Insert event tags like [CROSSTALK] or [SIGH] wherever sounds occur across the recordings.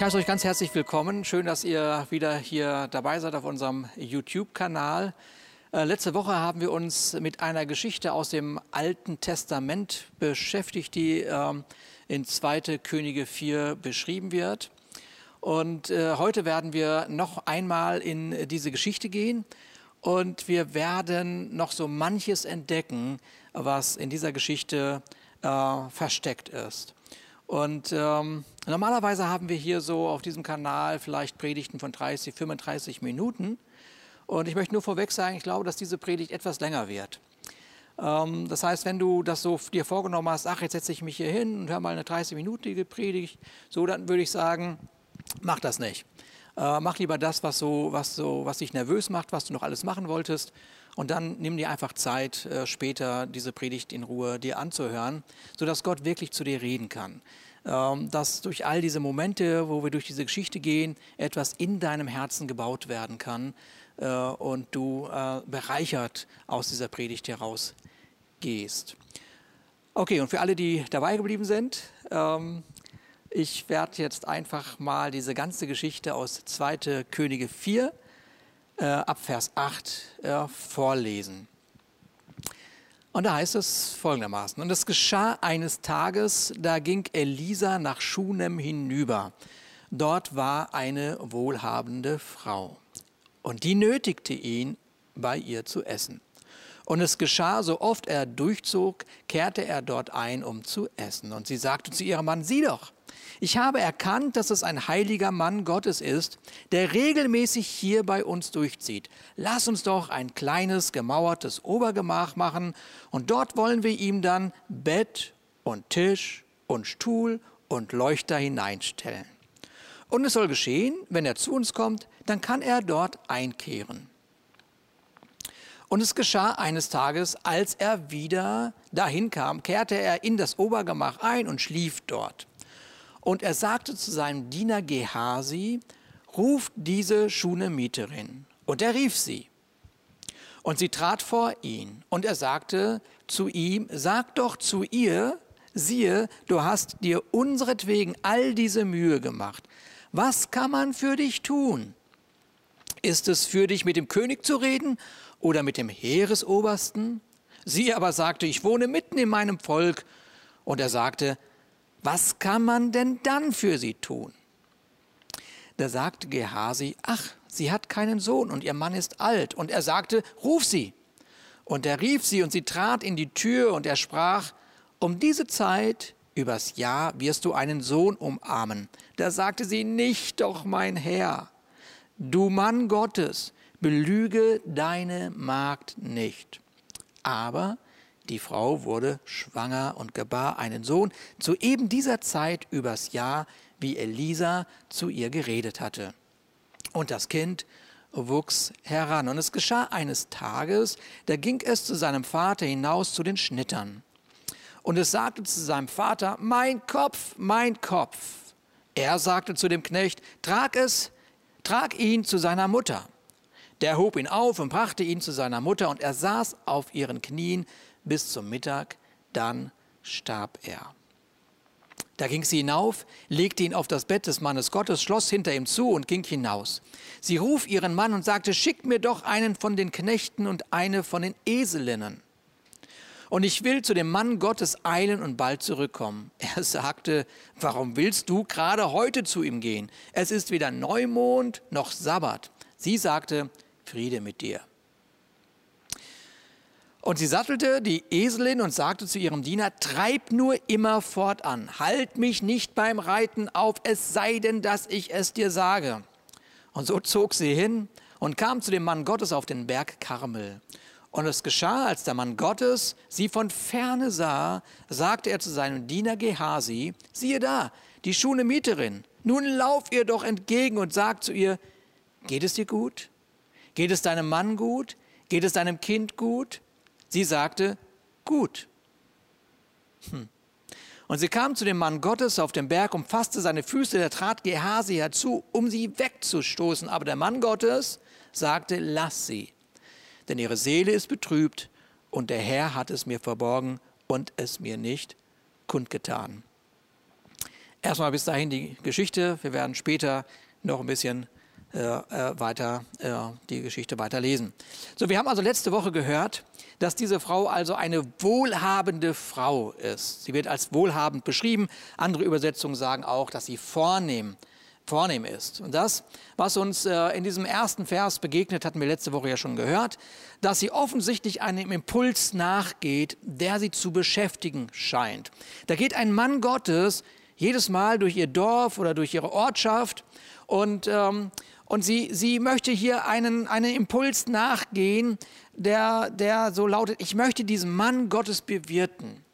Ich heiße euch ganz herzlich willkommen. Schön, dass ihr wieder hier dabei seid auf unserem YouTube-Kanal. Äh, letzte Woche haben wir uns mit einer Geschichte aus dem Alten Testament beschäftigt, die äh, in 2. Könige 4 beschrieben wird. Und äh, heute werden wir noch einmal in diese Geschichte gehen und wir werden noch so manches entdecken, was in dieser Geschichte äh, versteckt ist. Und ähm, normalerweise haben wir hier so auf diesem Kanal vielleicht Predigten von 30, 35 Minuten. Und ich möchte nur vorweg sagen, ich glaube, dass diese Predigt etwas länger wird. Ähm, das heißt, wenn du das so dir vorgenommen hast, ach, jetzt setze ich mich hier hin und höre mal eine 30-minütige Predigt, so, dann würde ich sagen, mach das nicht. Äh, mach lieber das, was, so, was, so, was dich nervös macht, was du noch alles machen wolltest. Und dann nimm dir einfach Zeit, äh, später diese Predigt in Ruhe dir anzuhören, sodass Gott wirklich zu dir reden kann. Ähm, dass durch all diese Momente, wo wir durch diese Geschichte gehen, etwas in deinem Herzen gebaut werden kann äh, und du äh, bereichert aus dieser Predigt heraus gehst. Okay, und für alle, die dabei geblieben sind, ähm, ich werde jetzt einfach mal diese ganze Geschichte aus 2. Könige 4 äh, ab Vers 8 äh, vorlesen. Und da heißt es folgendermaßen, und es geschah eines Tages, da ging Elisa nach Schunem hinüber. Dort war eine wohlhabende Frau. Und die nötigte ihn, bei ihr zu essen. Und es geschah, so oft er durchzog, kehrte er dort ein, um zu essen. Und sie sagte zu ihrem Mann, sieh doch, ich habe erkannt, dass es ein heiliger Mann Gottes ist, der regelmäßig hier bei uns durchzieht. Lass uns doch ein kleines gemauertes Obergemach machen und dort wollen wir ihm dann Bett und Tisch und Stuhl und Leuchter hineinstellen. Und es soll geschehen, wenn er zu uns kommt, dann kann er dort einkehren. Und es geschah eines Tages, als er wieder dahin kam, kehrte er in das Obergemach ein und schlief dort. Und er sagte zu seinem Diener Gehasi, ruft diese Schunemieterin. Und er rief sie. Und sie trat vor ihn. Und er sagte zu ihm, sag doch zu ihr, siehe, du hast dir unseretwegen all diese Mühe gemacht. Was kann man für dich tun? Ist es für dich mit dem König zu reden oder mit dem Heeresobersten? Sie aber sagte, ich wohne mitten in meinem Volk. Und er sagte, was kann man denn dann für sie tun? Da sagte Gehasi, ach, sie hat keinen Sohn und ihr Mann ist alt. Und er sagte, ruf sie. Und er rief sie und sie trat in die Tür und er sprach, um diese Zeit übers Jahr wirst du einen Sohn umarmen. Da sagte sie, nicht doch, mein Herr, du Mann Gottes, belüge deine Magd nicht. Aber die Frau wurde schwanger und gebar einen Sohn zu eben dieser Zeit übers Jahr, wie Elisa zu ihr geredet hatte. Und das Kind wuchs heran. Und es geschah eines Tages, da ging es zu seinem Vater hinaus zu den Schnittern. Und es sagte zu seinem Vater, mein Kopf, mein Kopf. Er sagte zu dem Knecht, trag es, trag ihn zu seiner Mutter. Der hob ihn auf und brachte ihn zu seiner Mutter, und er saß auf ihren Knien, bis zum Mittag, dann starb er. Da ging sie hinauf, legte ihn auf das Bett des Mannes Gottes, schloss hinter ihm zu und ging hinaus. Sie ruf ihren Mann und sagte, schick mir doch einen von den Knechten und eine von den Eselinnen. Und ich will zu dem Mann Gottes eilen und bald zurückkommen. [LAUGHS] Er sagte, warum willst du gerade heute zu ihm gehen? Es ist weder Neumond noch Sabbat. Sie sagte, Friede mit dir. Und sie sattelte die Eselin und sagte zu ihrem Diener, treib nur immer fortan, halt mich nicht beim Reiten auf, es sei denn, dass ich es dir sage. Und so zog sie hin und kam zu dem Mann Gottes auf den Berg Karmel. Und es geschah, als der Mann Gottes sie von ferne sah, sagte er zu seinem Diener Gehasi, siehe da, die Schunemieterin, nun lauf ihr doch entgegen und sag zu ihr, geht es dir gut? Geht es deinem Mann gut? Geht es deinem Kind gut? Sie sagte, gut. Hm. Und sie kam zu dem Mann Gottes auf dem Berg, umfasste seine Füße, der trat Gehasi herzu, um sie wegzustoßen. Aber der Mann Gottes sagte, lass sie, denn ihre Seele ist betrübt und der Herr hat es mir verborgen und es mir nicht kundgetan. Erstmal bis dahin die Geschichte. Wir werden später noch ein bisschen äh, äh, weiter äh, die Geschichte weiter lesen. So, wir haben also letzte Woche gehört, dass diese Frau also eine wohlhabende Frau ist. Sie wird als wohlhabend beschrieben. Andere Übersetzungen sagen auch, dass sie vornehm vornehm ist. Und das, was uns äh, in diesem ersten Vers begegnet, hatten wir letzte Woche ja schon gehört, dass sie offensichtlich einem Impuls nachgeht, der sie zu beschäftigen scheint. Da geht ein Mann Gottes jedes Mal durch ihr Dorf oder durch ihre Ortschaft und, ähm, und sie, sie möchte hier einen, einen Impuls nachgehen, der, der so lautet, ich möchte diesen Mann Gottes bewirten.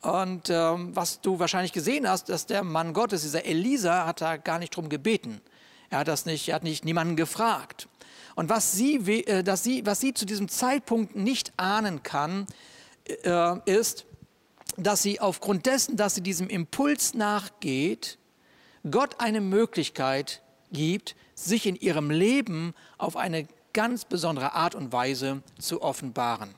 Und ähm, was du wahrscheinlich gesehen hast, dass der Mann Gottes, dieser Elisa, hat da gar nicht drum gebeten. Er hat das nicht, er hat nicht niemanden gefragt. Und was sie, äh, dass sie, was sie zu diesem Zeitpunkt nicht ahnen kann, äh, ist, dass sie aufgrund dessen, dass sie diesem Impuls nachgeht, Gott eine Möglichkeit gibt, sich in ihrem Leben auf eine ganz besondere Art und Weise zu offenbaren.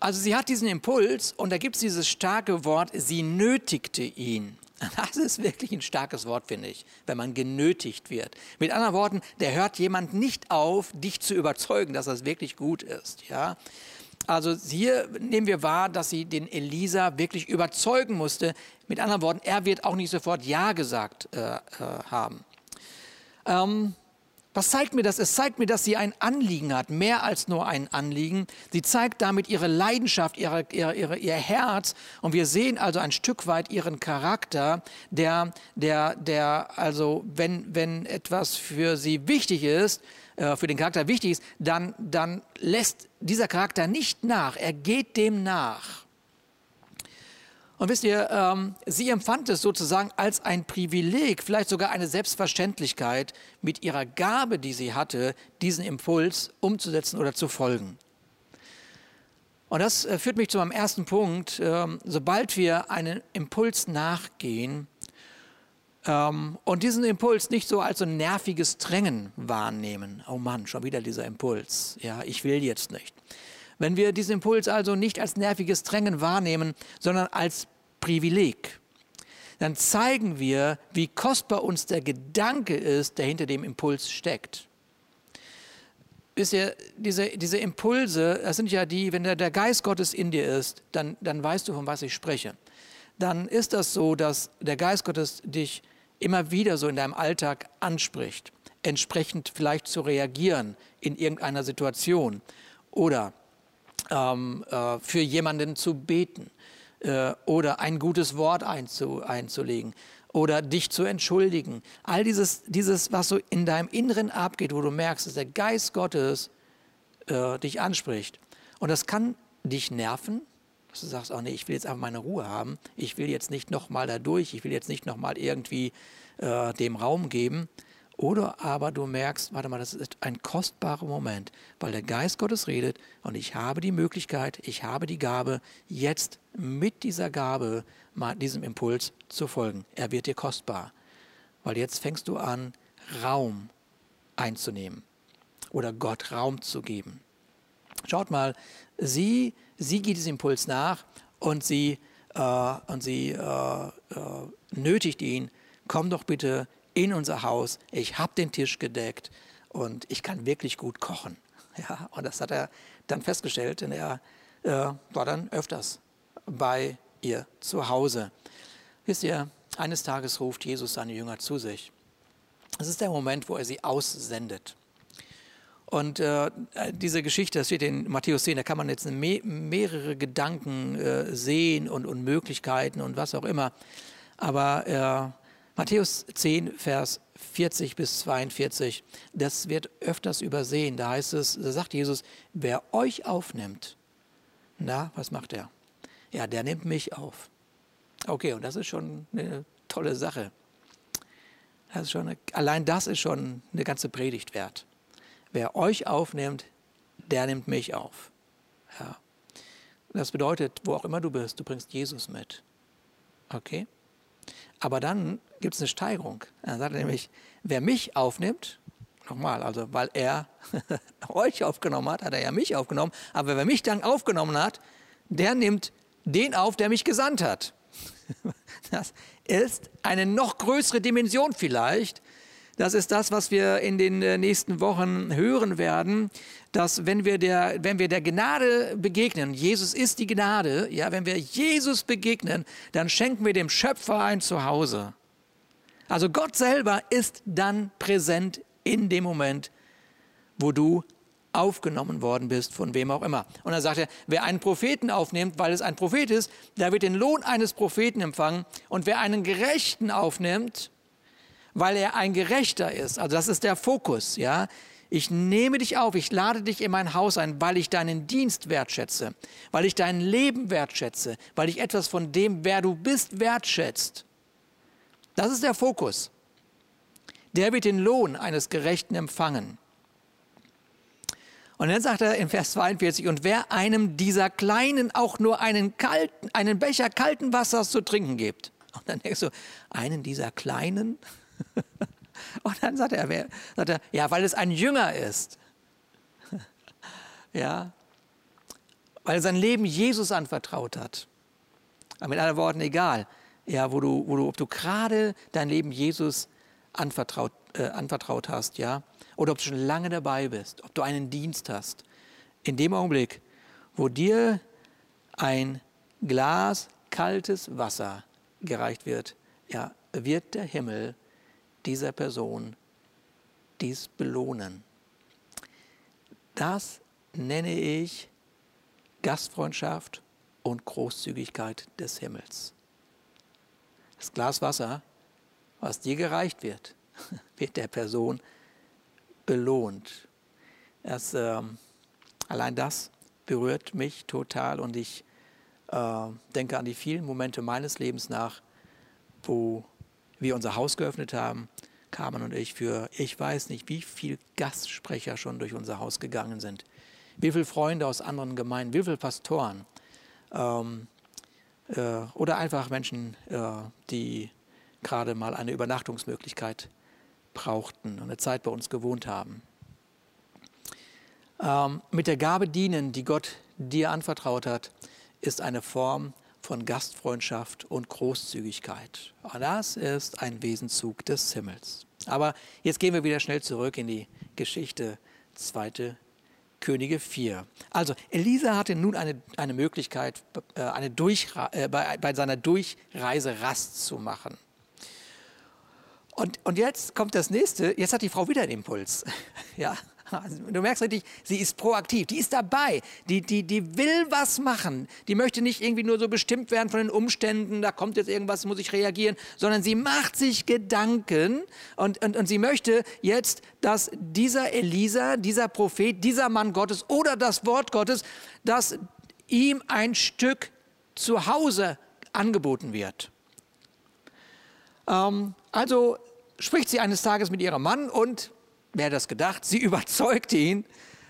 Also sie hat diesen Impuls und da gibt es dieses starke Wort, sie nötigte ihn. [LAUGHS] Das ist wirklich ein starkes Wort, finde ich, wenn man genötigt wird. Mit anderen Worten, der hört jemand nicht auf, dich zu überzeugen, dass das wirklich gut ist. Ja? Also hier nehmen wir wahr, dass sie den Elisa wirklich überzeugen musste. Mit anderen Worten, er wird auch nicht sofort Ja gesagt äh, äh, haben. Ähm, was zeigt mir das? Es zeigt mir, dass sie ein Anliegen hat, mehr als nur ein Anliegen. Sie zeigt damit ihre Leidenschaft, ihre, ihre, ihre, ihr Herz. Und wir sehen also ein Stück weit ihren Charakter, der, der, der also, wenn, wenn etwas für sie wichtig ist, äh, für den Charakter wichtig ist, dann, dann lässt dieser Charakter nicht nach. Er geht dem nach. Und wisst ihr, ähm, sie empfand es sozusagen als ein Privileg, vielleicht sogar eine Selbstverständlichkeit, mit ihrer Gabe, die sie hatte, diesen Impuls umzusetzen oder zu folgen. Und das äh, führt mich zu meinem ersten Punkt. Ähm, sobald wir einen Impuls nachgehen ähm, und diesen Impuls nicht so als so ein nerviges Drängen wahrnehmen, oh Mann, schon wieder dieser Impuls, ja, ich will jetzt nicht wenn wir diesen Impuls also nicht als nerviges Drängen wahrnehmen, sondern als Privileg, dann zeigen wir, wie kostbar uns der Gedanke ist, der hinter dem Impuls steckt. Wisst ihr, diese, diese Impulse, das sind ja die, wenn der, Geist Gottes in dir ist, dann, dann weißt du, von was ich spreche. Dann ist das so, dass der Geist Gottes dich immer wieder so in deinem Alltag anspricht, entsprechend vielleicht zu reagieren in irgendeiner Situation oder ähm, äh, für jemanden zu beten äh, oder ein gutes Wort einzu, einzulegen oder dich zu entschuldigen. All dieses, dieses, was so in deinem Inneren abgeht, wo du merkst, dass der Geist Gottes äh, dich anspricht. Und das kann dich nerven, dass du sagst, oh nee, ich will jetzt einfach meine Ruhe haben. Ich will jetzt nicht nochmal da durch, ich will jetzt nicht nochmal irgendwie äh, dem Raum geben. Oder aber du merkst, warte mal, das ist ein kostbarer Moment, weil der Geist Gottes redet und ich habe die Möglichkeit, ich habe die Gabe, jetzt mit dieser Gabe, diesem Impuls zu folgen. Er wird dir kostbar, weil jetzt fängst du an, Raum einzunehmen oder Gott Raum zu geben. Schaut mal, sie, sie geht diesem Impuls nach und sie, äh, und sie äh, äh, nötigt ihn, komm doch bitte in unser Haus, ich habe den Tisch gedeckt und ich kann wirklich gut kochen. [LAUGHS] Ja, und das hat er dann festgestellt, denn er äh, war dann öfters bei ihr zu Hause. Wisst ihr, eines Tages ruft Jesus seine Jünger zu sich. Es ist der Moment, wo er sie aussendet. Und äh, diese Geschichte, das steht in Matthäus 10, da kann man jetzt me mehrere Gedanken äh, sehen und, und Möglichkeiten und was auch immer. Aber äh, Matthäus 10, Vers 40 bis 42, das wird öfters übersehen. Da heißt es, da sagt Jesus, wer euch aufnimmt, na, was macht er? Ja, der nimmt mich auf. Okay, und das ist schon eine tolle Sache. Das ist schon eine, allein das ist schon eine ganze Predigt wert. Wer euch aufnimmt, der nimmt mich auf. Ja. Das bedeutet, wo auch immer du bist, du bringst Jesus mit. Okay? Aber dann gibt es eine Steigerung. Er sagt nämlich, wer mich aufnimmt, nochmal, also weil er [LAUGHS] euch aufgenommen hat, hat er ja mich aufgenommen, aber wer mich dann aufgenommen hat, der nimmt den auf, der mich gesandt hat. [LAUGHS] Das ist eine noch größere Dimension vielleicht. Das ist das, was wir in den äh, nächsten Wochen hören werden, dass wenn wir der, wenn wir der Gnade begegnen, Jesus ist die Gnade, ja, wenn wir Jesus begegnen, dann schenken wir dem Schöpfer ein Zuhause. Also Gott selber ist dann präsent in dem Moment, wo du aufgenommen worden bist, von wem auch immer. Und dann sagt er, wer einen Propheten aufnimmt, weil es ein Prophet ist, der wird den Lohn eines Propheten empfangen. Und wer einen Gerechten aufnimmt, weil er ein Gerechter ist, also das ist der Fokus, ja. Ich nehme dich auf, ich lade dich in mein Haus ein, weil ich deinen Dienst wertschätze, weil ich dein Leben wertschätze, weil ich etwas von dem, wer du bist, wertschätzt. Das ist der Fokus. Der wird den Lohn eines Gerechten empfangen. Und dann sagt er in Vers 42, und wer einem dieser Kleinen auch nur einen, kalten, einen Becher kalten Wassers zu trinken gibt. Und dann denkst du, einen dieser Kleinen? [LAUGHS] und dann sagt er, wer, sagt er, ja, weil es ein Jünger ist. [LAUGHS] ja, weil er sein Leben Jesus anvertraut hat. Aber mit anderen Worten, egal, ja, wo du, wo du, ob du gerade dein Leben Jesus anvertraut, äh, anvertraut hast, ja, oder ob du schon lange dabei bist, ob du einen Dienst hast. In dem Augenblick, wo dir ein Glas kaltes Wasser gereicht wird, ja, wird der Himmel dieser Person dies belohnen. Das nenne ich Gastfreundschaft und Großzügigkeit des Himmels. Das Glas Wasser, was dir gereicht wird, [LAUGHS] wird der Person belohnt. Das, äh, allein das berührt mich total und ich äh, denke an die vielen Momente meines Lebens nach, wo wir unser Haus geöffnet haben, Carmen und ich, für ich weiß nicht, wie viele Gastsprecher schon durch unser Haus gegangen sind, wie viele Freunde aus anderen Gemeinden, wie viele Pastoren ähm, äh, oder einfach Menschen, äh, die gerade mal eine Übernachtungsmöglichkeit brauchten und eine Zeit bei uns gewohnt haben. Ähm, mit der Gabe dienen, die Gott dir anvertraut hat, ist eine Form von Gastfreundschaft und Großzügigkeit. Und das ist ein Wesenzug des Himmels. Aber jetzt gehen wir wieder schnell zurück in die Geschichte 2. Könige 4. Also Elisa hatte nun eine, eine Möglichkeit, äh, eine äh, bei, bei seiner Durchreise Rast zu machen. Und, und jetzt kommt das nächste, jetzt hat die Frau wieder den Impuls. [LAUGHS] ja, du merkst richtig, sie ist proaktiv, die ist dabei, die, die, die will was machen. Die möchte nicht irgendwie nur so bestimmt werden von den Umständen, da kommt jetzt irgendwas, muss ich reagieren, sondern sie macht sich Gedanken und, und, und sie möchte jetzt, dass dieser Elisa, dieser Prophet, dieser Mann Gottes oder das Wort Gottes, dass ihm ein Stück zu Hause angeboten wird. Ähm, also spricht sie eines Tages mit ihrem Mann und, wer hat das gedacht, sie [LAUGHS] überzeugt ihn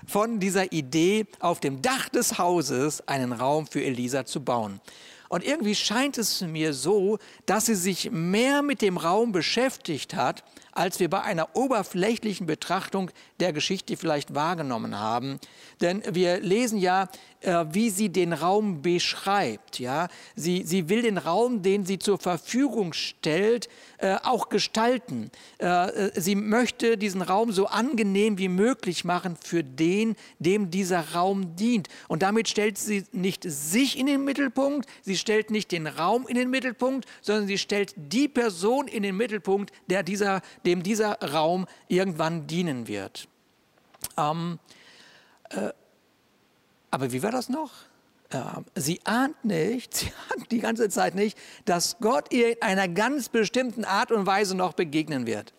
von dieser Idee, auf dem Dach des Hauses einen Raum für Elisa zu bauen. Und irgendwie scheint es mir so, dass sie sich mehr mit dem Raum beschäftigt hat, als wir bei einer oberflächlichen Betrachtung der Geschichte vielleicht wahrgenommen haben. Denn wir lesen ja, äh, wie sie den Raum beschreibt. Ja? Sie, sie will den Raum, den sie zur Verfügung stellt, äh, auch gestalten. Äh, sie möchte diesen Raum so angenehm wie möglich machen für den, dem dieser Raum dient. Und damit stellt sie nicht sich in den Mittelpunkt, sie stellt nicht den Raum in den Mittelpunkt, sondern sie stellt die Person in den Mittelpunkt, der dieser, dem dieser Raum irgendwann dienen wird. Ähm, äh, aber wie war das noch? Ja, sie ahnt nicht, [LAUGHS] sie ahnt die ganze Zeit nicht, dass Gott ihr in einer ganz bestimmten Art und Weise noch begegnen wird.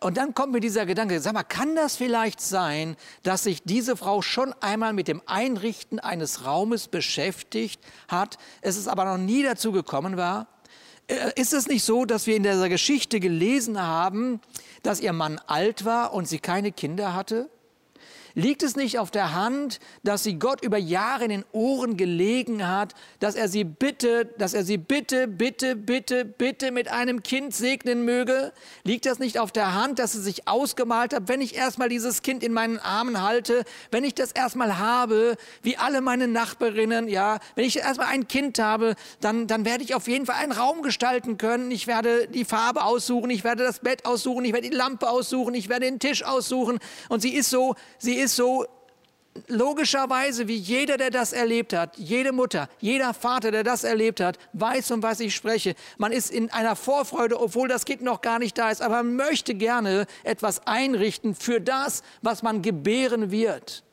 Und dann kommt mir dieser Gedanke, sag mal, kann das vielleicht sein, dass sich diese Frau schon einmal mit dem Einrichten eines Raumes beschäftigt hat, es ist aber noch nie dazu gekommen war? Äh, ist es nicht so, dass wir in dieser Geschichte gelesen haben, dass ihr Mann alt war und sie keine Kinder hatte? Liegt es nicht auf der Hand, dass sie Gott über Jahre in den Ohren gelegen hat, dass er sie bitte, dass er sie bitte, bitte, bitte, bitte mit einem Kind segnen möge? Liegt das nicht auf der Hand, dass sie sich ausgemalt hat, wenn ich erstmal dieses Kind in meinen Armen halte, wenn ich das erstmal habe, wie alle meine Nachbarinnen, ja, wenn ich erstmal ein Kind habe, dann, dann werde ich auf jeden Fall einen Raum gestalten können. Ich werde die Farbe aussuchen, ich werde das Bett aussuchen, ich werde die Lampe aussuchen, ich werde den Tisch aussuchen. Und sie ist so, sie ist so logischerweise, wie jeder, der das erlebt hat, jede Mutter, jeder Vater, der das erlebt hat, weiß, um was ich spreche. Man ist in einer Vorfreude, obwohl das Kind noch gar nicht da ist, aber man möchte gerne etwas einrichten für das, was man gebären wird.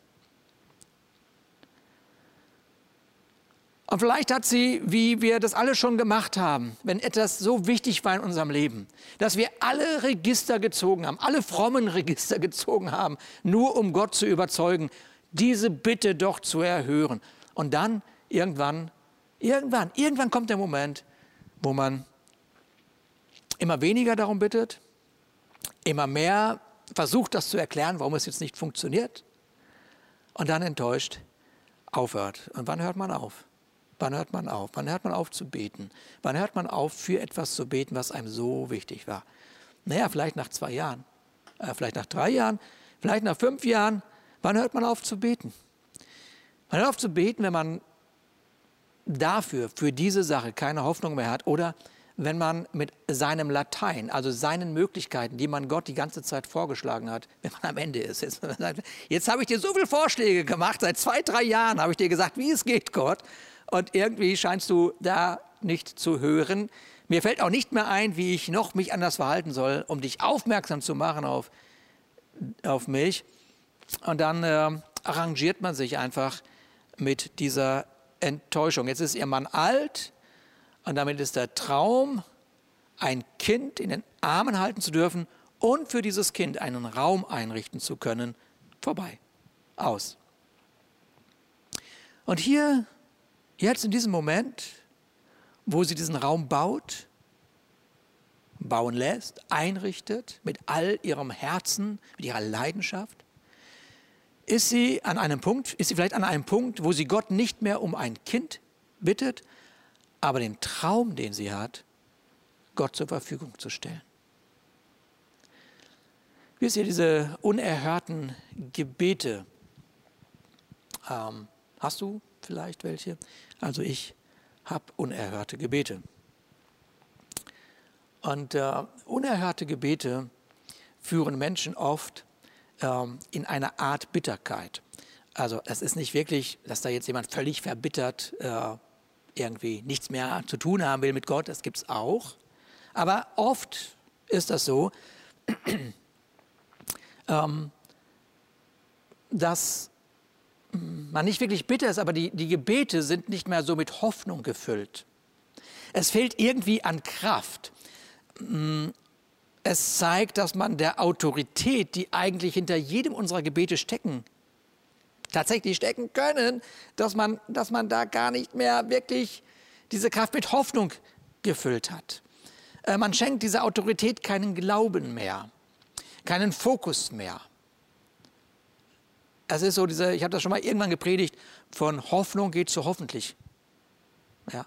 Und vielleicht hat sie, wie wir das alle schon gemacht haben, wenn etwas so wichtig war in unserem Leben, dass wir alle Register gezogen haben, alle frommen Register [LAUGHS] gezogen haben, nur um Gott zu überzeugen, diese Bitte doch zu erhören. Und dann irgendwann, irgendwann, irgendwann kommt der Moment, wo man immer weniger darum bittet, immer mehr versucht, das zu erklären, warum es jetzt nicht funktioniert und dann enttäuscht aufhört. Und wann hört man auf? Wann hört man auf? Wann hört man auf zu beten? Wann hört man auf, für etwas zu beten, was einem so wichtig war? Naja, vielleicht nach zwei Jahren, äh, vielleicht nach drei Jahren, vielleicht nach fünf Jahren. Wann hört man auf zu beten? Man hört auf zu beten, wenn man dafür, für diese Sache keine Hoffnung mehr hat oder wenn man mit seinem Latein, also seinen Möglichkeiten, die man Gott die ganze Zeit vorgeschlagen hat, [LAUGHS] wenn man am Ende ist. Jetzt, jetzt habe ich dir so viele Vorschläge gemacht, seit zwei, drei Jahren habe ich dir gesagt, wie es geht, Gott und irgendwie scheinst du da nicht zu hören. Mir fällt auch nicht mehr ein, wie ich noch mich anders verhalten soll, um dich aufmerksam zu machen auf, auf mich. Und dann äh, arrangiert man sich einfach mit dieser Enttäuschung. Jetzt ist ihr Mann alt und damit ist der Traum, ein Kind in den Armen halten zu dürfen und für dieses Kind einen Raum einrichten zu können, vorbei, aus. Und hier Jetzt in diesem Moment, wo sie diesen Raum baut, bauen lässt, einrichtet mit all ihrem Herzen, mit ihrer Leidenschaft, ist sie an einem Punkt, ist sie vielleicht an einem Punkt, wo sie Gott nicht mehr um ein Kind bittet, aber den Traum, den sie hat, Gott zur Verfügung zu stellen. Wisst ihr, diese unerhörten Gebete, ähm, hast du vielleicht welche. Also ich habe unerhörte Gebete. Und äh, unerhörte Gebete führen Menschen oft äh, in eine Art Bitterkeit. Also es ist nicht wirklich, dass da jetzt jemand völlig verbittert äh, irgendwie nichts mehr zu tun haben will mit Gott, das gibt es auch. Aber oft ist das so, [CLEARS THROAT] ähm, dass man nicht wirklich bitter ist, aber die, die Gebete sind nicht mehr so mit Hoffnung gefüllt. Es fehlt irgendwie an Kraft. Mm, es zeigt, dass man der Autorität, die eigentlich hinter jedem unserer Gebete stecken, tatsächlich stecken können, dass man, dass man da gar nicht mehr wirklich diese Kraft mit Hoffnung gefüllt hat. Äh, man schenkt dieser Autorität keinen Glauben mehr, keinen Fokus mehr. Es ist so diese, ich habe das schon mal irgendwann gepredigt, von Hoffnung geht zu hoffentlich. Ja.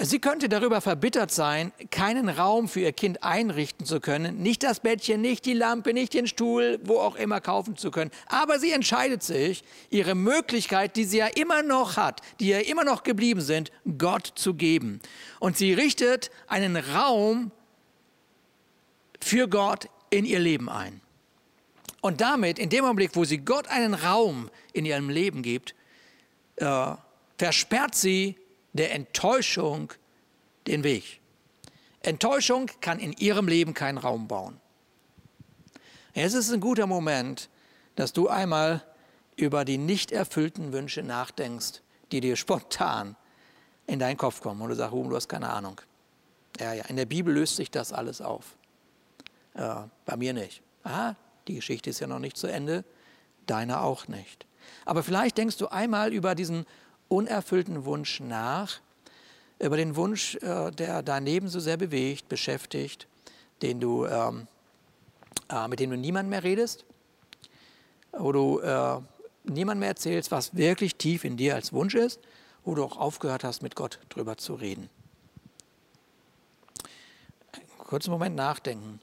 Sie könnte darüber verbittert sein, keinen Raum für ihr Kind einrichten zu können, nicht das Bettchen, nicht die Lampe, nicht den Stuhl, wo auch immer kaufen zu können. Aber sie entscheidet sich, ihre Möglichkeit, die sie ja immer noch hat, die ja immer noch geblieben sind, Gott zu geben. Und sie richtet einen Raum für Gott in ihr Leben ein. Und damit, in dem Augenblick, wo sie Gott einen Raum in ihrem Leben gibt, äh, versperrt sie der Enttäuschung den Weg. Enttäuschung kann in ihrem Leben keinen Raum bauen. Es ist ein guter Moment, dass du einmal über die nicht erfüllten Wünsche nachdenkst, die dir spontan in deinen Kopf kommen und du sagst, du hast keine Ahnung. Ja, ja, in der Bibel löst sich das alles auf. Äh, bei mir nicht. Aha, die Geschichte ist ja noch nicht zu Ende, deine auch nicht. Aber vielleicht denkst du einmal über diesen unerfüllten Wunsch nach, über den Wunsch, äh, der dein Leben so sehr bewegt, beschäftigt, den du ähm, äh, mit dem du niemand mehr redest, wo du äh, niemand mehr erzählst, was wirklich tief in dir als Wunsch ist, wo du auch aufgehört hast, mit Gott drüber zu reden. Kurzen Moment nachdenken.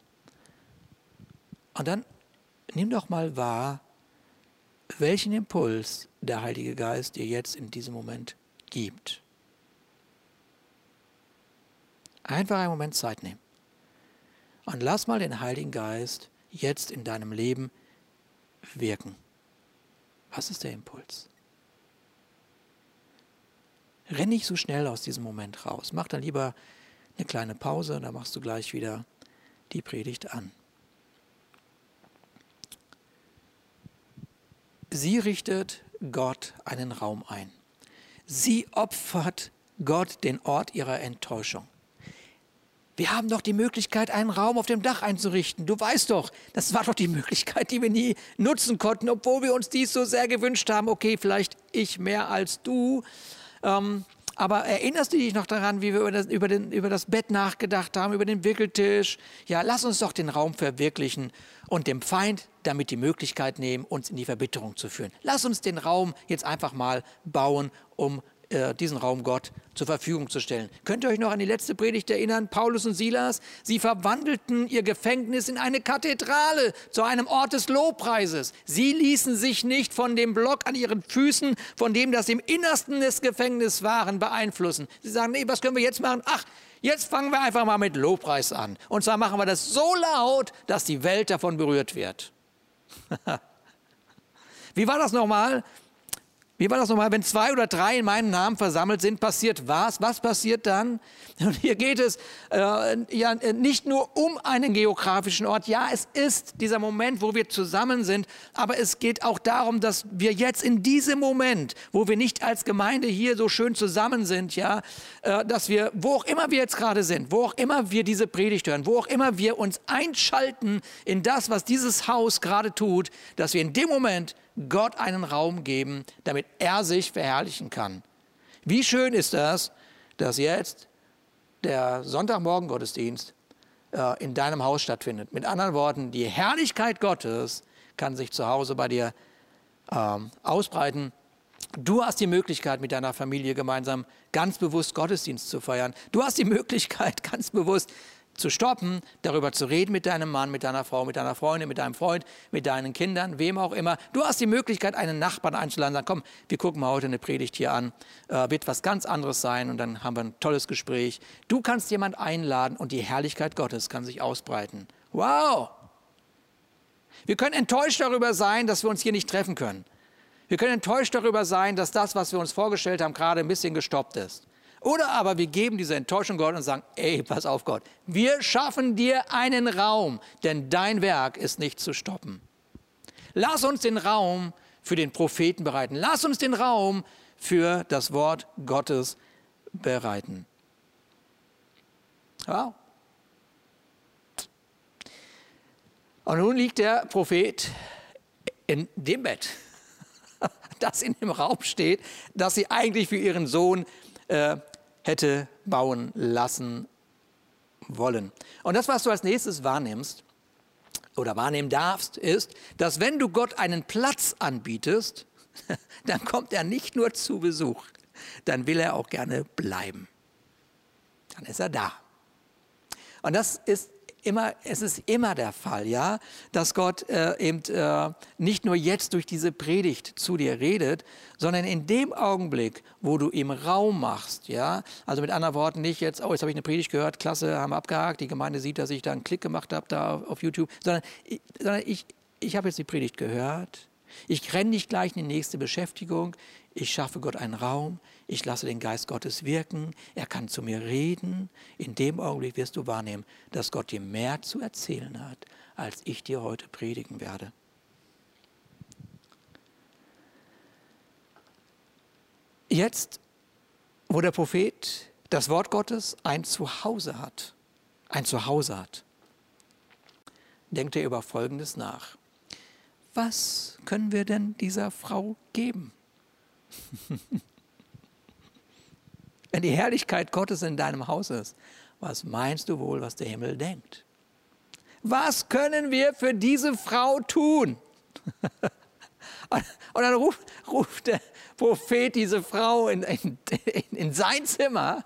Und dann nimm doch mal wahr, welchen Impuls der Heilige Geist dir jetzt in diesem Moment gibt. Einfach einen Moment Zeit nehmen. Und lass mal den Heiligen Geist jetzt in deinem Leben wirken. Was ist der Impuls? Renn nicht so schnell aus diesem Moment raus. Mach dann lieber eine kleine Pause, dann machst du gleich wieder die Predigt an. Sie richtet Gott einen Raum ein. Sie opfert Gott den Ort ihrer Enttäuschung. Wir haben doch die Möglichkeit, einen Raum auf dem Dach einzurichten. Du weißt doch, das war doch die Möglichkeit, die wir nie nutzen konnten, obwohl wir uns dies so sehr gewünscht haben. Okay, vielleicht ich mehr als du. Ähm, aber erinnerst du dich noch daran, wie wir über das, über, den, über das Bett nachgedacht haben, über den Wickeltisch? Ja, lass uns doch den Raum verwirklichen und dem Feind damit die Möglichkeit nehmen, uns in die Verbitterung zu führen. Lass uns den Raum jetzt einfach mal bauen, um diesen Raum Gott zur Verfügung zu stellen. Könnt ihr euch noch an die letzte Predigt erinnern? Paulus und Silas, sie verwandelten ihr Gefängnis in eine Kathedrale, zu einem Ort des Lobpreises. Sie ließen sich nicht von dem Block an ihren Füßen, von dem das im Innersten des Gefängnisses waren, beeinflussen. Sie sagen, nee, was können wir jetzt machen? Ach, Jetzt fangen wir einfach mal mit Lobpreis an. Und zwar machen wir das so laut, dass die Welt davon berührt wird. [LAUGHS] Wie war das nochmal? Wie war das nochmal? Wenn zwei oder drei in meinem Namen versammelt sind, passiert was? Was passiert dann? [LAUGHS] Und hier geht es äh, ja nicht nur um einen geografischen Ort. Ja, es ist dieser Moment, wo wir zusammen sind. Aber es geht auch darum, dass wir jetzt in diesem Moment, wo wir nicht als Gemeinde hier so schön zusammen sind, ja, äh, dass wir, wo auch immer wir jetzt gerade sind, wo auch immer wir diese Predigt hören, wo auch immer wir uns einschalten in das, was dieses Haus gerade tut, dass wir in dem Moment Gott einen Raum geben, damit er sich verherrlichen kann. Wie schön ist das, dass jetzt der Sonntagmorgen Gottesdienst äh, in deinem Haus stattfindet. Mit anderen Worten, die Herrlichkeit Gottes kann sich zu Hause bei dir ähm, ausbreiten. Du hast die Möglichkeit, mit deiner Familie gemeinsam ganz bewusst Gottesdienst zu feiern. Du hast die Möglichkeit, [LAUGHS] ganz bewusst zu stoppen, darüber zu reden mit deinem Mann, mit deiner Frau, mit deiner Freundin, mit deinem Freund, mit deinen Kindern, wem auch immer. Du hast die Möglichkeit, einen Nachbarn einzuladen, sagen, komm, wir gucken mal heute eine Predigt hier an, äh, wird was ganz anderes sein und dann haben wir ein tolles Gespräch. Du kannst jemand einladen und die Herrlichkeit Gottes kann sich ausbreiten. Wow! Wir können enttäuscht darüber sein, dass wir uns hier nicht treffen können. Wir können enttäuscht darüber sein, dass das, was wir uns vorgestellt haben, gerade ein bisschen gestoppt ist. Oder aber wir geben diese Enttäuschung Gott und sagen, ey, pass auf Gott, wir schaffen dir einen Raum, denn dein Werk ist nicht zu stoppen. Lass uns den Raum für den Propheten bereiten. Lass uns den Raum für das Wort Gottes bereiten. Ja. Und nun liegt der Prophet in dem Bett, [LAUGHS] das in dem Raum steht, das sie eigentlich für ihren Sohn äh, hätte bauen lassen wollen. Und das, was du als nächstes wahrnimmst oder wahrnehmen darfst, ist, dass wenn du Gott einen Platz anbietest, [LAUGHS] dann kommt er nicht nur zu Besuch, dann will er auch gerne bleiben. Dann ist er da. Und das ist immer, es ist immer der Fall, ja, dass Gott äh, eben äh, nicht nur jetzt durch diese Predigt zu dir redet, sondern in dem Augenblick, wo du ihm Raum machst, ja, also mit anderen Worten nicht jetzt, oh, jetzt habe ich eine Predigt gehört, klasse, haben wir abgehakt, die Gemeinde sieht, dass ich da einen Klick gemacht habe da auf, auf YouTube, sondern, sondern ich, ich habe jetzt die Predigt gehört, ich renne nicht gleich in die nächste Beschäftigung. Ich schaffe Gott einen Raum. Ich lasse den Geist Gottes wirken. Er kann zu mir reden. In dem Augenblick wirst du wahrnehmen, dass Gott dir mehr zu erzählen hat, als ich dir heute predigen werde. Jetzt, wo der Prophet das Wort Gottes ein Zuhause hat, ein Zuhause hat, denkt er über Folgendes nach was können wir denn dieser Frau geben? [LAUGHS] Wenn die Herrlichkeit Gottes in deinem Haus ist, was meinst du wohl, was der Himmel denkt? Was können wir für diese Frau tun? [LAUGHS] Und dann ruft, ruft der Prophet diese Frau in, in, in sein Zimmer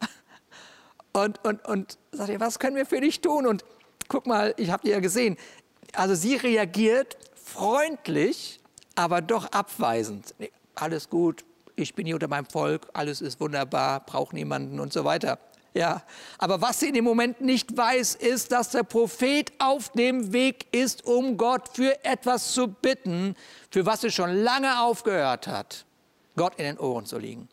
[LAUGHS] und, und, und sagt ihr, was können wir für dich tun? Und guck mal, ich habe die ja gesehen. Also sie reagiert freundlich, aber doch abweisend. Nee, alles gut, ich bin hier unter meinem Volk, alles ist wunderbar, brauche niemanden und so weiter. Ja, aber was sie in dem Moment nicht weiß, ist, dass der Prophet auf dem Weg ist, um Gott für etwas zu bitten, für was sie schon lange aufgehört hat, Gott in den Ohren zu liegen.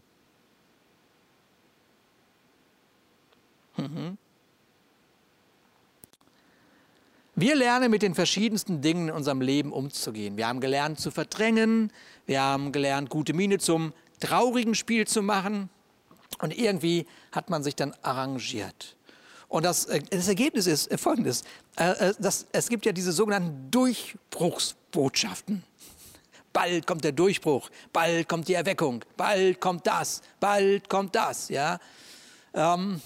Mhm. Wir lernen mit den verschiedensten Dingen in unserem Leben umzugehen. Wir haben gelernt zu verdrängen, wir haben gelernt, gute Miene zum traurigen Spiel zu machen und irgendwie hat man sich dann arrangiert. Und das, äh, das Ergebnis ist folgendes. Äh, äh, das, es gibt ja diese sogenannten Durchbruchsbotschaften. Bald kommt der Durchbruch, bald kommt die Erweckung, bald kommt das, bald kommt das. Ja, ähm,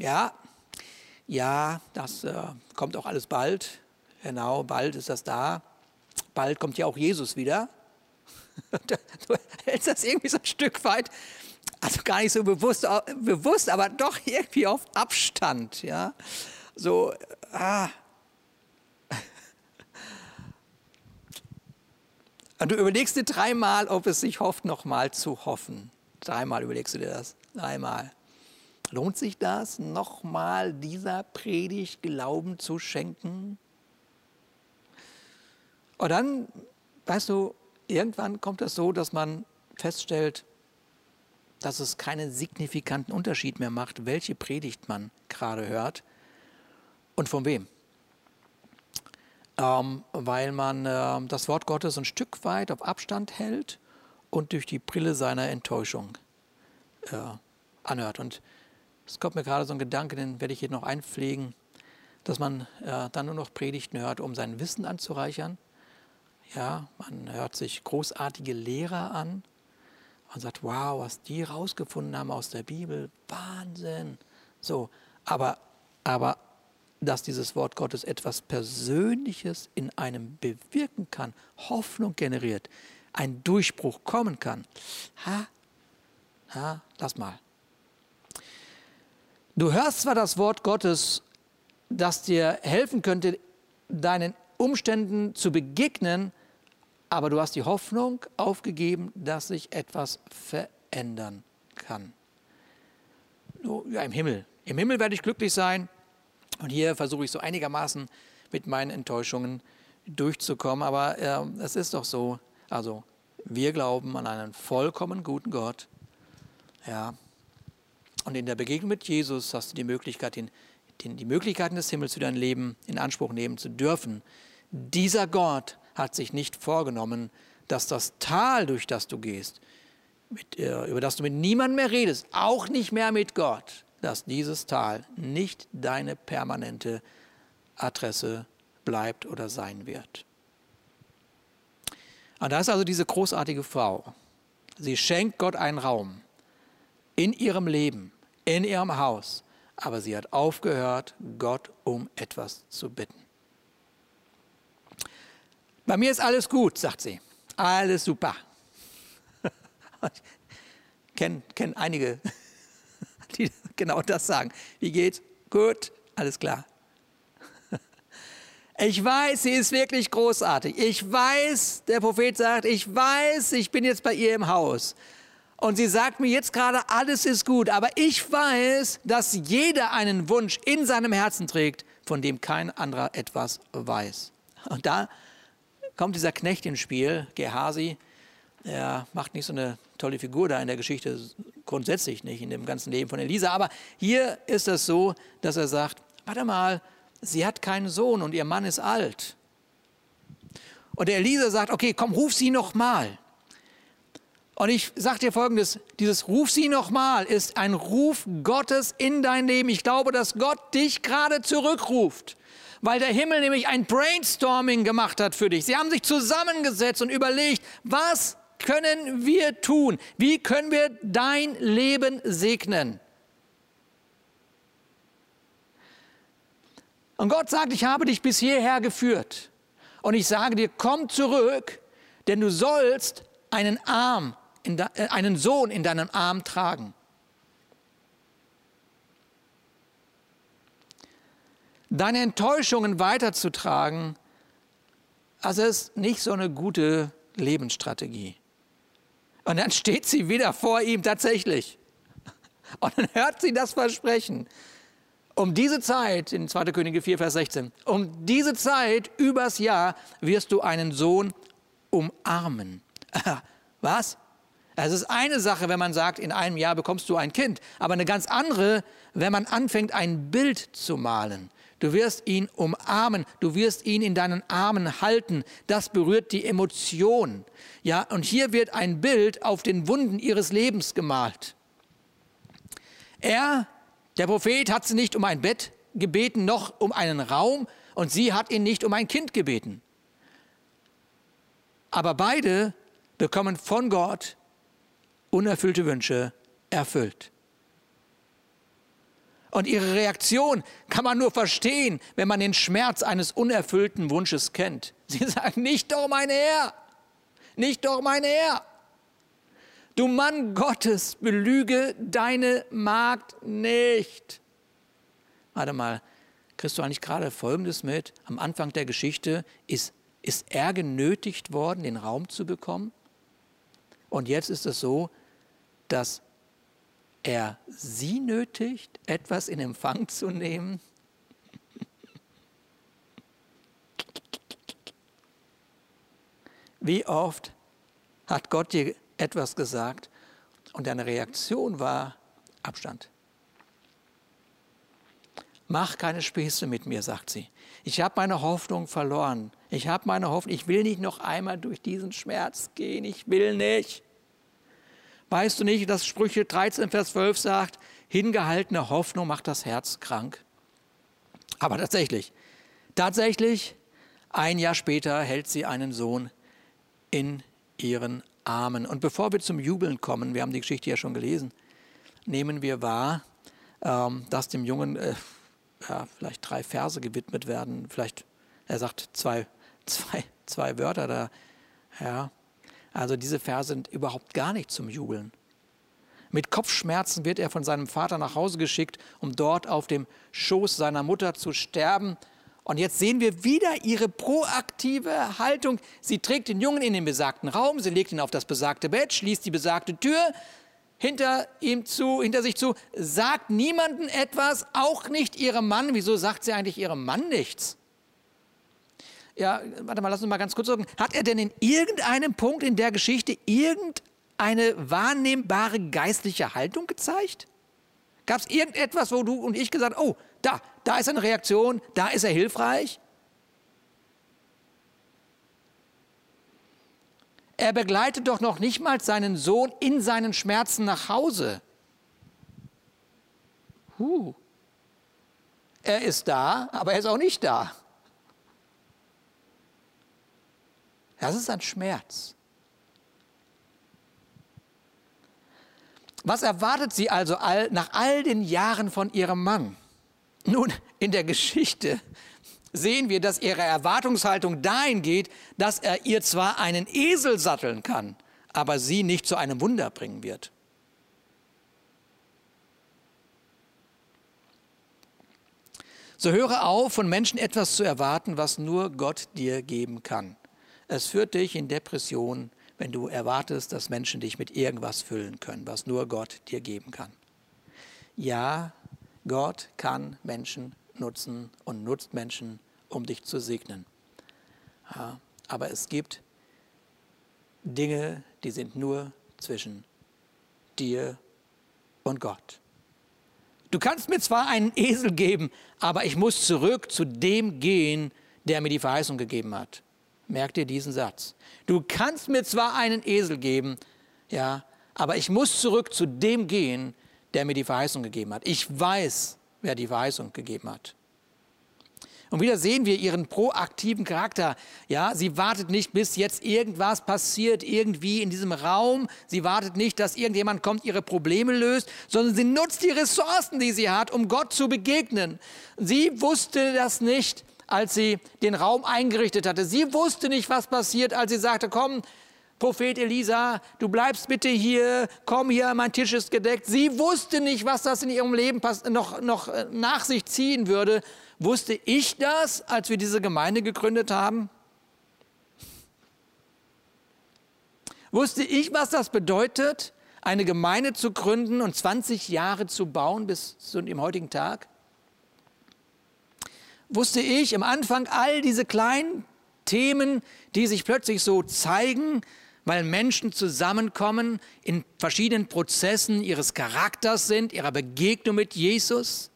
ja, ja, das äh, kommt auch alles bald. Genau, bald ist das da. Bald kommt ja auch Jesus wieder. [LAUGHS] du hältst das irgendwie so ein Stück weit, also gar nicht so bewusst, bewusst aber doch irgendwie auf Abstand. Ja, so, ah. [LAUGHS] Und du überlegst dir dreimal, ob es sich hofft, nochmal zu hoffen. Dreimal überlegst du dir das. Dreimal. Lohnt sich das, nochmal dieser Predigt Glauben zu schenken? Und dann, weißt du, irgendwann kommt es so, dass man feststellt, dass es keinen signifikanten Unterschied mehr macht, welche Predigt man gerade hört und von wem. Ähm, weil man äh, das Wort Gottes ein Stück weit auf Abstand hält und durch die Brille seiner Enttäuschung äh, anhört. Und es kommt mir gerade so ein Gedanke, den werde ich hier noch einpflegen, dass man äh, dann nur noch Predigten hört, um sein Wissen anzureichern. Ja, man hört sich großartige Lehrer an und sagt, wow, was die rausgefunden haben aus der Bibel, Wahnsinn. So, aber, aber dass dieses Wort Gottes etwas Persönliches in einem bewirken kann, Hoffnung generiert, ein Durchbruch kommen kann, ha, ha, lass mal. Du hörst zwar das Wort Gottes, das dir helfen könnte, deinen Umständen zu begegnen, aber du hast die Hoffnung aufgegeben, dass sich etwas verändern kann. Ja, im Himmel. Im Himmel werde ich glücklich sein. Und hier versuche ich so einigermaßen mit meinen Enttäuschungen durchzukommen. Aber äh, es ist doch so, also wir glauben an einen vollkommen guten Gott. Ja, und in der Begegnung mit Jesus hast du die Möglichkeit, den, den, die Möglichkeiten des Himmels für dein Leben in Anspruch nehmen zu dürfen. Dieser Gott hat sich nicht vorgenommen, dass das Tal, durch das du gehst, mit, äh, über das du mit niemandem mehr redest, auch nicht mehr mit Gott, dass dieses Tal nicht deine permanente Adresse bleibt oder sein wird. Und da ist also diese großartige Frau. Sie schenkt Gott einen Raum in ihrem Leben, in ihrem Haus, aber sie hat aufgehört, Gott um etwas zu bitten. Bei mir ist alles gut, sagt sie. Alles super. [LAUGHS] Ich kenne kenn einige, [LAUGHS] die genau das sagen. Wie geht's? Gut, alles klar. [LAUGHS] Ich weiß, sie ist wirklich großartig. Ich weiß, der Prophet sagt, ich weiß, ich bin jetzt bei ihr im Haus. Und sie sagt mir jetzt gerade, alles ist gut, aber ich weiß, dass jeder einen Wunsch in seinem Herzen trägt, von dem kein anderer etwas weiß. Und da kommt dieser Knecht ins Spiel, Gehasi. Er macht nicht so eine tolle Figur da in der Geschichte, grundsätzlich nicht in dem ganzen Leben von Elisa. Aber hier ist es so, dass er sagt, warte mal, sie hat keinen Sohn und ihr Mann ist alt. Und der Elisa sagt, okay, komm, ruf sie noch mal. Und ich sage dir Folgendes, dieses Ruf sie nochmal ist ein Ruf Gottes in dein Leben. Ich glaube, dass Gott dich gerade zurückruft, weil der Himmel nämlich ein Brainstorming gemacht hat für dich. Sie haben sich zusammengesetzt und überlegt, was können wir tun? Wie können wir dein Leben segnen? Und Gott sagt, ich habe dich bis hierher geführt. Und ich sage dir, komm zurück, denn du sollst einen Arm, de, äh, einen Sohn in deinem Arm tragen. Deine Enttäuschungen weiterzutragen, also ist nicht so eine gute Lebensstrategie. Und dann steht sie wieder vor ihm tatsächlich. [LAUGHS] Und dann hört sie das Versprechen. Um diese Zeit, in 2. Könige 4, Vers 16, um diese Zeit übers Jahr wirst du einen Sohn umarmen. [LAUGHS] Was? Es ist eine Sache, wenn man sagt, in einem Jahr bekommst du ein Kind, aber eine ganz andere, wenn man anfängt, ein Bild zu malen. Du wirst ihn umarmen, du wirst ihn in deinen Armen halten. Das berührt die Emotion. Ja, und hier wird ein Bild auf den Wunden ihres Lebens gemalt. Er, der Prophet, hat sie nicht um ein Bett gebeten, noch um einen Raum, und sie hat ihn nicht um ein Kind gebeten. Aber beide bekommen von Gott unerfüllte Wünsche erfüllt. Und ihre Reaktion kann man nur verstehen, wenn man den Schmerz eines unerfüllten Wunsches kennt. Sie [LAUGHS] sagen, nicht doch mein Herr, nicht doch mein Herr. Du Mann Gottes, belüge deine Magd nicht. Warte mal, kriegst du eigentlich gerade Folgendes mit? Am Anfang der Geschichte ist, ist er genötigt worden, den Raum zu bekommen. Und jetzt ist es so, dass er sie nötigt, etwas in Empfang zu nehmen. Wie oft hat Gott dir etwas gesagt und deine Reaktion war Abstand. Mach keine Späße mit mir, sagt sie. Ich habe meine Hoffnung verloren. Ich habe meine Hoffnung. Ich will nicht noch einmal durch diesen Schmerz gehen. Ich will nicht. Weißt du nicht, dass Sprüche 13, Vers 12 sagt, hingehaltene Hoffnung macht das Herz krank? Aber tatsächlich, tatsächlich, ein Jahr später hält sie einen Sohn in ihren Armen. Und bevor wir zum Jubeln kommen, wir haben die Geschichte ja schon gelesen, nehmen wir wahr, ähm, dass dem Jungen äh, ja, vielleicht drei Verse gewidmet werden. Vielleicht, er sagt zwei, [LAUGHS] zwei, zwei Wörter da. Ja. Also diese Verse sind überhaupt gar nicht zum Jubeln. Mit Kopfschmerzen wird er von seinem Vater nach Hause geschickt, um dort auf dem Schoß seiner Mutter zu sterben. Und jetzt sehen wir wieder ihre proaktive Haltung. Sie trägt den Jungen in den besagten Raum, sie legt ihn auf das besagte Bett, schließt die besagte Tür hinter ihm zu, hinter sich zu, sagt niemandem etwas, auch nicht ihrem Mann. Wieso sagt sie eigentlich ihrem Mann nichts? Ja, warte mal, lass uns mal ganz kurz sagen. Hat er denn in irgendeinem Punkt in der Geschichte irgendeine wahrnehmbare geistliche Haltung gezeigt? Gab es irgendetwas, wo du und ich gesagt oh, da, da ist eine Reaktion, da ist er hilfreich? Er begleitet doch noch nicht mal seinen Sohn in seinen Schmerzen nach Hause. Huh. Er ist da, aber er ist auch nicht da. Das ist ein Schmerz. Was erwartet sie also all, nach all den Jahren von ihrem Mann? Nun, in der Geschichte sehen wir, dass ihre Erwartungshaltung dahin geht, dass er ihr zwar einen Esel satteln kann, aber sie nicht zu einem Wunder bringen wird. So höre auf, von Menschen etwas zu erwarten, was nur Gott dir geben kann. Es führt dich in Depression, wenn du erwartest, dass Menschen dich mit irgendwas füllen können, was nur Gott dir geben kann. Ja, Gott kann Menschen nutzen und nutzt Menschen, um dich zu segnen. Ja, aber es gibt Dinge, die sind nur zwischen dir und Gott. Du kannst mir zwar einen Esel geben, aber ich muss zurück zu dem gehen, der mir die Verheißung gegeben hat. Merk dir diesen Satz. Du kannst mir zwar einen Esel geben, ja, aber ich muss zurück zu dem gehen, der mir die Verheißung gegeben hat. Ich weiß, wer die Verheißung gegeben hat. Und wieder sehen wir ihren proaktiven Charakter. Ja, sie wartet nicht, bis jetzt irgendwas passiert irgendwie in diesem Raum. Sie wartet nicht, dass irgendjemand kommt, ihre Probleme löst, sondern sie nutzt die Ressourcen, die sie hat, um Gott zu begegnen. Sie wusste das nicht, als sie den Raum eingerichtet hatte. Sie wusste nicht, was passiert, als sie sagte, komm, Prophet Elisa, du bleibst bitte hier, komm hier, mein Tisch ist gedeckt. Sie wusste nicht, was das in ihrem Leben noch, noch äh, nach sich ziehen würde. Wusste ich das, als wir diese Gemeinde gegründet haben? Wusste ich, was das bedeutet, eine Gemeinde zu gründen und 20 Jahre zu bauen bis zu dem heutigen Tag? Wusste ich am Anfang all diese kleinen Themen, die sich plötzlich so zeigen, weil Menschen zusammenkommen, in verschiedenen Prozessen ihres Charakters sind, ihrer Begegnung mit Jesus?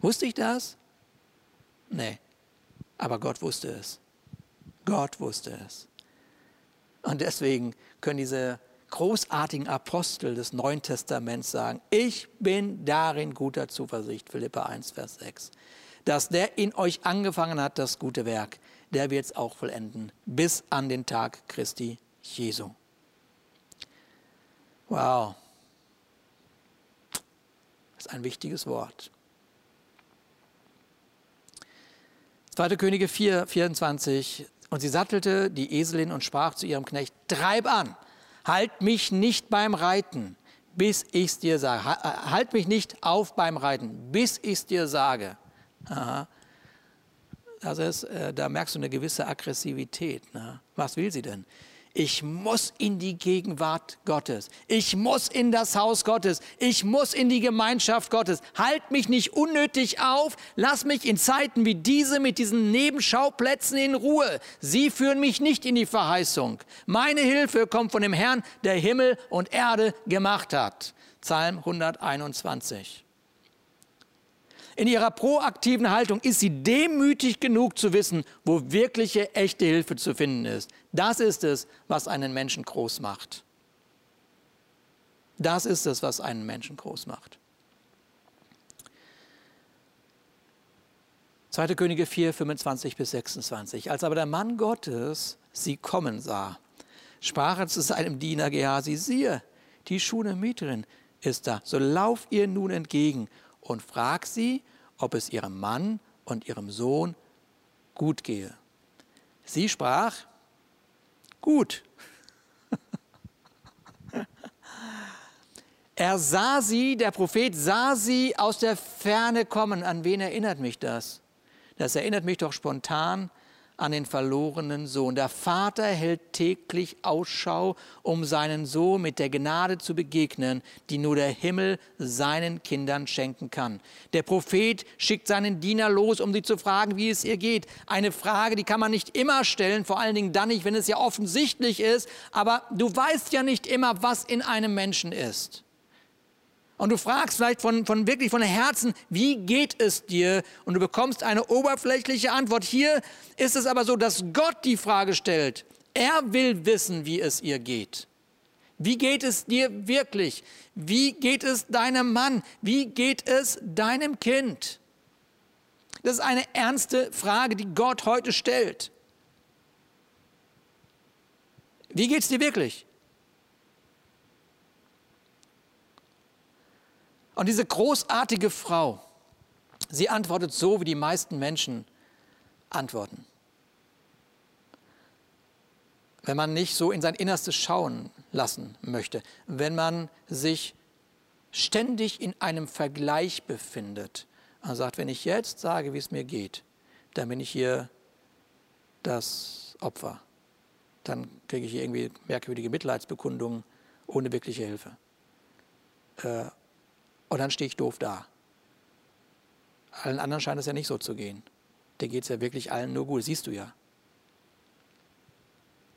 Wusste ich das? Nee, aber Gott wusste es. Gott wusste es. Und deswegen können diese großartigen Apostel des Neuen Testaments sagen, ich bin darin guter Zuversicht, Philippa 1, Vers 6, dass der in euch angefangen hat, das gute Werk, der wird es auch vollenden, bis an den Tag Christi Jesu. Wow. Das ist ein wichtiges Wort. 2. Könige 4, 24. Und sie sattelte die Eselin und sprach zu ihrem Knecht, treib an, halt mich nicht beim Reiten, bis ich es dir sage. Halt mich nicht auf beim Reiten, bis ich es dir sage. Aha. Das ist, äh, da merkst du eine gewisse Aggressivität. Ne? Was will sie denn? Ich muss in die Gegenwart Gottes. Ich muss in das Haus Gottes. Ich muss in die Gemeinschaft Gottes. Halt mich nicht unnötig auf. Lass mich in Zeiten wie diese mit diesen Nebenschauplätzen in Ruhe. Sie führen mich nicht in die Verheißung. Meine Hilfe kommt von dem Herrn, der Himmel und Erde gemacht hat. Psalm 121. In ihrer proaktiven Haltung ist sie demütig genug zu wissen, wo wirkliche, echte Hilfe zu finden ist. Das ist es, was einen Menschen groß macht. Das ist es, was einen Menschen groß macht. 2. Könige 4, 25 bis 26. Als aber der Mann Gottes sie kommen sah, sprach er zu seinem Diener Gehasi, siehe, die Schunemieterin ist da, so lauf ihr nun entgegen und frag sie, ob es ihrem Mann und ihrem Sohn gut gehe. Sie sprach, gut. er sah sie, der Prophet sah sie aus der Ferne kommen. An wen erinnert mich das? Das erinnert mich doch spontan an den verlorenen Sohn. Der Vater hält täglich Ausschau, um seinen Sohn mit der Gnade zu begegnen, die nur der Himmel seinen Kindern schenken kann. Der Prophet schickt seinen Diener los, um sie zu fragen, wie es ihr geht. Eine Frage, die kann man nicht immer stellen, vor allen Dingen dann nicht, wenn es ja offensichtlich ist. Aber du weißt ja nicht immer, was in einem Menschen ist. Und du fragst vielleicht von, von wirklich von Herzen, wie geht es dir? Und du bekommst eine oberflächliche Antwort. Hier ist es aber so, dass Gott die Frage stellt. Er will wissen, wie es ihr geht. Wie geht es dir wirklich? Wie geht es deinem Mann? Wie geht es deinem Kind? Das ist eine ernste Frage, die Gott heute stellt. Wie geht es dir wirklich? Und diese großartige Frau, sie antwortet so, wie die meisten Menschen antworten. Wenn man nicht so in sein Innerstes schauen lassen möchte, wenn man sich ständig in einem Vergleich befindet und sagt, wenn ich jetzt sage, wie es mir geht, dann bin ich hier das Opfer. Dann kriege ich hier irgendwie merkwürdige Mitleidsbekundungen ohne wirkliche Hilfe. Äh, und dann stehe ich doof da. Allen anderen scheint es ja nicht so zu gehen. Der geht es ja wirklich allen nur gut, siehst du ja.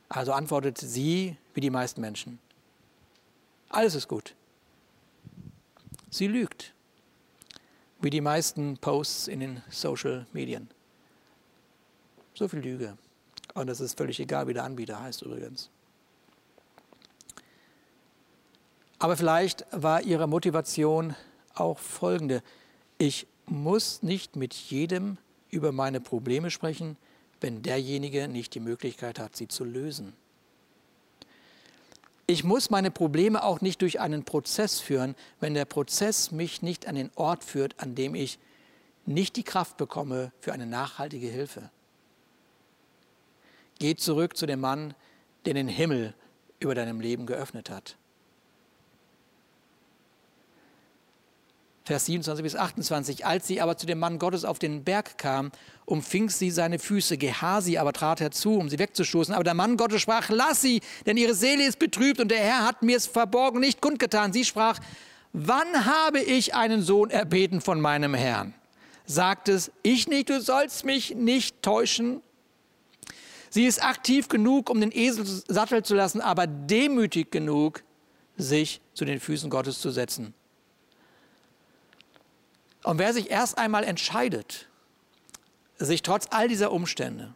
Also antwortet sie wie die meisten Menschen. Alles ist gut. Sie lügt. Wie die meisten Posts in den Social Medien. So viel Lüge. Und es ist völlig egal, wie der Anbieter heißt übrigens. Aber vielleicht war ihre Motivation auch folgende. Ich muss nicht mit jedem über meine Probleme sprechen, wenn derjenige nicht die Möglichkeit hat, sie zu lösen. Ich muss meine Probleme auch nicht durch einen Prozess führen, wenn der Prozess mich nicht an den Ort führt, an dem ich nicht die Kraft bekomme für eine nachhaltige Hilfe. Geh zurück zu dem Mann, der den Himmel über deinem Leben geöffnet hat. Vers 27 bis 28. Als sie aber zu dem Mann Gottes auf den Berg kam, umfing sie seine Füße. Gehasi aber trat herzu, um sie wegzustoßen. Aber der Mann Gottes sprach, lass sie, denn ihre Seele ist betrübt und der Herr hat mir es verborgen nicht kundgetan. Sie sprach, wann habe ich einen Sohn erbeten von meinem Herrn? Sagt es, ich nicht, du sollst mich nicht täuschen. Sie ist aktiv genug, um den Esel satteln zu lassen, aber demütig genug, sich zu den Füßen Gottes zu setzen. Und wer sich erst einmal entscheidet, sich trotz all dieser Umstände,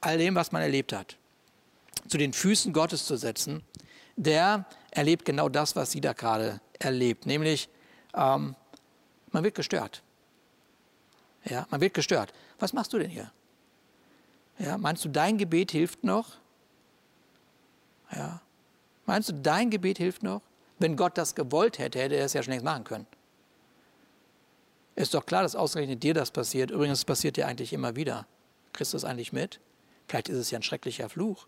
all dem, was man erlebt hat, zu den Füßen Gottes zu setzen, der erlebt genau das, was sie da gerade erlebt. Nämlich, ähm, man wird gestört. Ja, man wird gestört. Was machst du denn hier? Ja, meinst du, dein Gebet hilft noch? Ja. Meinst du, dein Gebet hilft noch? Wenn Gott das gewollt hätte, hätte er es ja schon längst machen können. Ist doch klar, dass ausgerechnet dir das passiert. Übrigens passiert dir eigentlich immer wieder. Kriegst du das eigentlich mit? Vielleicht ist es ja ein schrecklicher Fluch.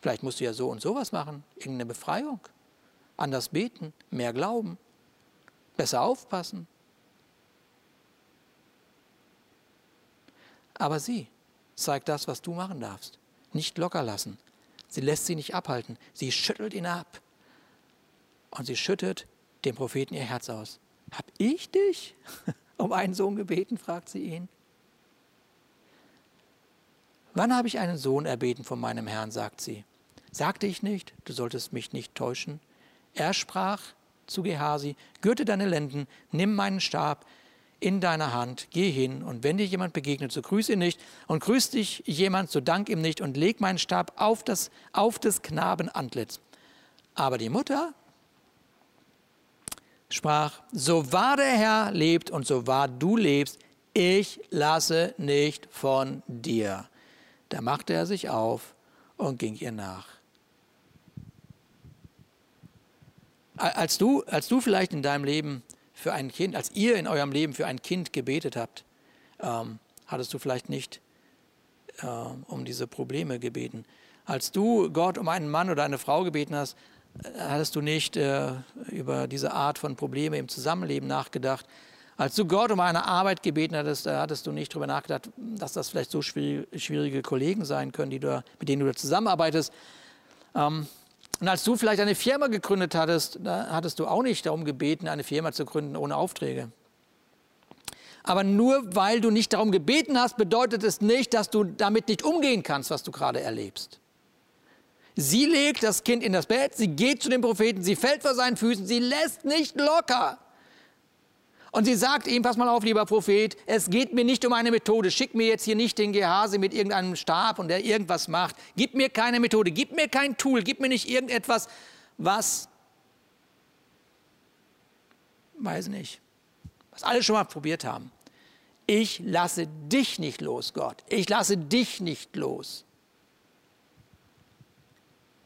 Vielleicht musst du ja so und sowas machen. Irgendeine Befreiung. Anders beten, mehr glauben, besser aufpassen. Aber sie zeigt das, was du machen darfst. Nicht locker lassen. Sie lässt sie nicht abhalten. Sie schüttelt ihn ab. Und sie schüttet dem Propheten ihr Herz aus. Hab ich dich [LAUGHS] um einen Sohn gebeten? fragt sie ihn. Wann habe ich einen Sohn erbeten von meinem Herrn? sagt sie. Sagte ich nicht, du solltest mich nicht täuschen? Er sprach zu Gehasi, gürte deine Lenden, nimm meinen Stab in deiner Hand, geh hin und wenn dir jemand begegnet, so grüß ihn nicht und grüßt dich jemand, so dank ihm nicht und leg meinen Stab auf das, auf des Knaben Antlitz. Aber die Mutter sprach, so wahr der Herr lebt und so wahr du lebst, ich lasse nicht von dir. Da machte er sich auf und ging ihr nach. Als du, als du vielleicht in deinem Leben für ein Kind, als ihr in eurem Leben für ein Kind gebetet habt, ähm, hattest du vielleicht nicht äh, um diese Probleme gebeten. Als du Gott um einen Mann oder eine Frau gebeten hast, hattest du nicht äh, über diese Art von Probleme im Zusammenleben nachgedacht. Als du Gott um eine Arbeit gebeten hattest, da hattest du nicht darüber nachgedacht, dass das vielleicht so schwierige Kollegen sein können, die du, mit denen du zusammenarbeitest. Ähm, und als du vielleicht eine Firma gegründet hattest, da hattest du auch nicht darum gebeten, eine Firma zu gründen ohne Aufträge. Aber nur weil du nicht darum gebeten hast, bedeutet es nicht, dass du damit nicht umgehen kannst, was du gerade erlebst. Sie legt das Kind in das Bett, sie geht zu dem Propheten, sie fällt vor seinen Füßen, sie lässt nicht locker. Und sie sagt ihm, pass mal auf, lieber Prophet, es geht mir nicht um eine Methode. Schick mir jetzt hier nicht den Gehase mit irgendeinem Stab und der irgendwas macht. Gib mir keine Methode, gib mir kein Tool, gib mir nicht irgendetwas, was, weiß nicht, was alle schon mal probiert haben. Ich lasse dich nicht los, Gott. Ich lasse dich nicht los.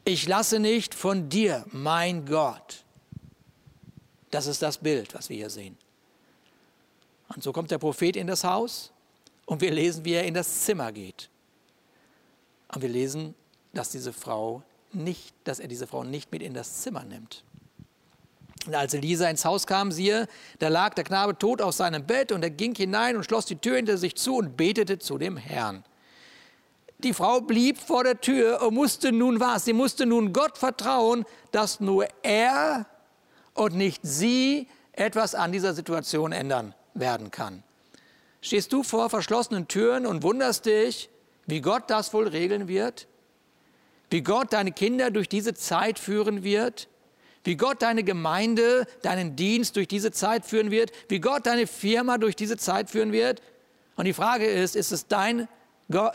Ich lasse nicht von dir, mein Gott. Das ist das Bild, was wir hier sehen. Und so kommt der Prophet in das Haus und wir lesen, wie er in das Zimmer geht. Und wir lesen, dass diese Frau nicht, dass er diese Frau nicht mit in das Zimmer nimmt. Und als Elisa ins Haus kam, siehe, da lag der Knabe tot auf seinem Bett und er ging hinein und schloss die Tür hinter sich zu und betete zu dem Herrn. Die Frau blieb vor der Tür und musste nun was? Sie musste nun Gott vertrauen, dass nur er und nicht sie etwas an dieser Situation ändern werden kann. Stehst du vor verschlossenen Türen und wunderst dich, wie Gott das wohl regeln wird? Wie Gott deine Kinder durch diese Zeit führen wird? Wie Gott deine Gemeinde, deinen Dienst durch diese Zeit führen wird? Wie Gott deine Firma durch diese Zeit führen wird? Und die Frage ist, ist es dein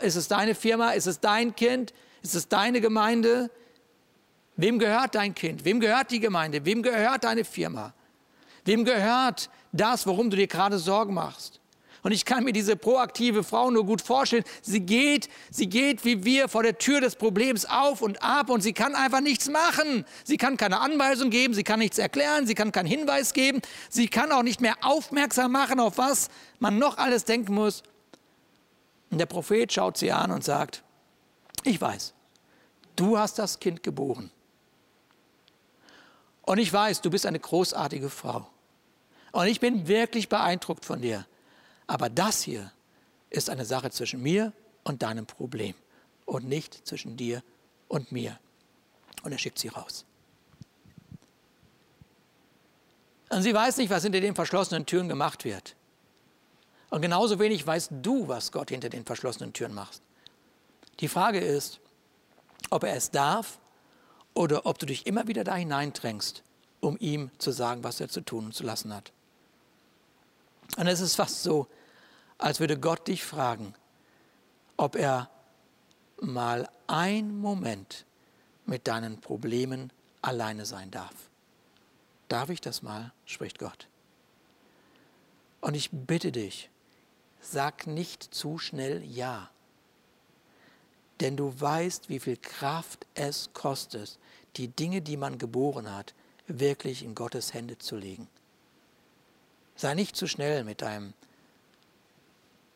ist es deine Firma? Ist es dein Kind? Ist es deine Gemeinde? Wem gehört dein Kind? Wem gehört die Gemeinde? Wem gehört deine Firma? Wem gehört das, worum du dir gerade Sorgen machst? Und ich kann mir diese proaktive Frau nur gut vorstellen. Sie geht, sie geht wie wir vor der Tür des Problems auf und ab und sie kann einfach nichts machen. Sie kann keine Anweisung geben, sie kann nichts erklären, sie kann keinen Hinweis geben, sie kann auch nicht mehr aufmerksam machen, auf was man noch alles denken muss. Und der Prophet schaut sie an und sagt, ich weiß, du hast das Kind geboren. Und ich weiß, du bist eine großartige Frau. Und ich bin wirklich beeindruckt von dir. Aber das hier ist eine Sache zwischen mir und deinem Problem und nicht zwischen dir und mir. Und er schickt sie raus. Und sie weiß nicht, was hinter den verschlossenen Türen gemacht wird. Und genauso wenig weißt du, was Gott hinter den verschlossenen Türen macht. Die Frage ist, ob er es darf oder ob du dich immer wieder da hineindrängst, um ihm zu sagen, was er zu tun und zu lassen hat. Und es ist fast so, als würde Gott dich fragen, ob er mal einen Moment mit deinen Problemen alleine sein darf. Darf ich das mal? spricht Gott. Und ich bitte dich, sag nicht zu schnell Ja. Denn du weißt, wie viel Kraft es kostet, die Dinge, die man geboren hat, wirklich in Gottes Hände zu legen. Sei nicht zu schnell mit deinem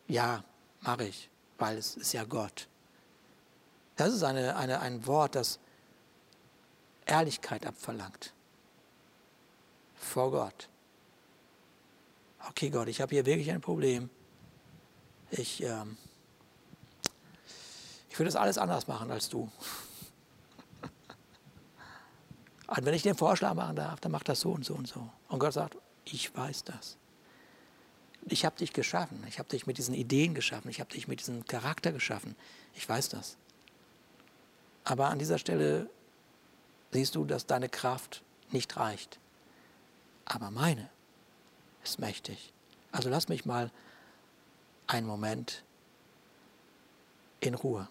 ja, mache ich, weil es ist ja Gott. Das ist eine, eine, ein Wort, das Ehrlichkeit abverlangt. Vor Gott. Okay, Gott, ich habe hier wirklich ein Problem. Ich, ähm, ich will das alles anders machen als du. [LAUGHS] Und wenn ich den Vorschlag machen darf, dann mach das so und so und so. Und Gott sagt, ich weiß das. Ich habe dich geschaffen. Ich habe dich mit diesen Ideen geschaffen. Ich habe dich mit diesem Charakter geschaffen. Ich weiß das. Aber an dieser Stelle siehst du, dass deine Kraft nicht reicht. Aber meine ist mächtig. Also lass mich mal einen Moment in Ruhe.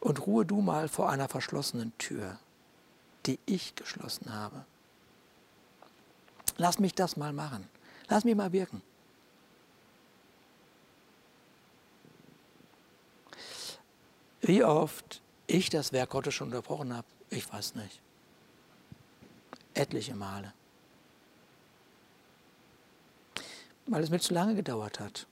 Und ruhe du mal vor einer verschlossenen Tür, die ich geschlossen habe. Lass mich das mal machen. Lass mich mal wirken. Wie oft ich das Werk Gottes schon unterbrochen habe, ich weiß nicht. Etliche Male. Weil es mir zu lange gedauert hat.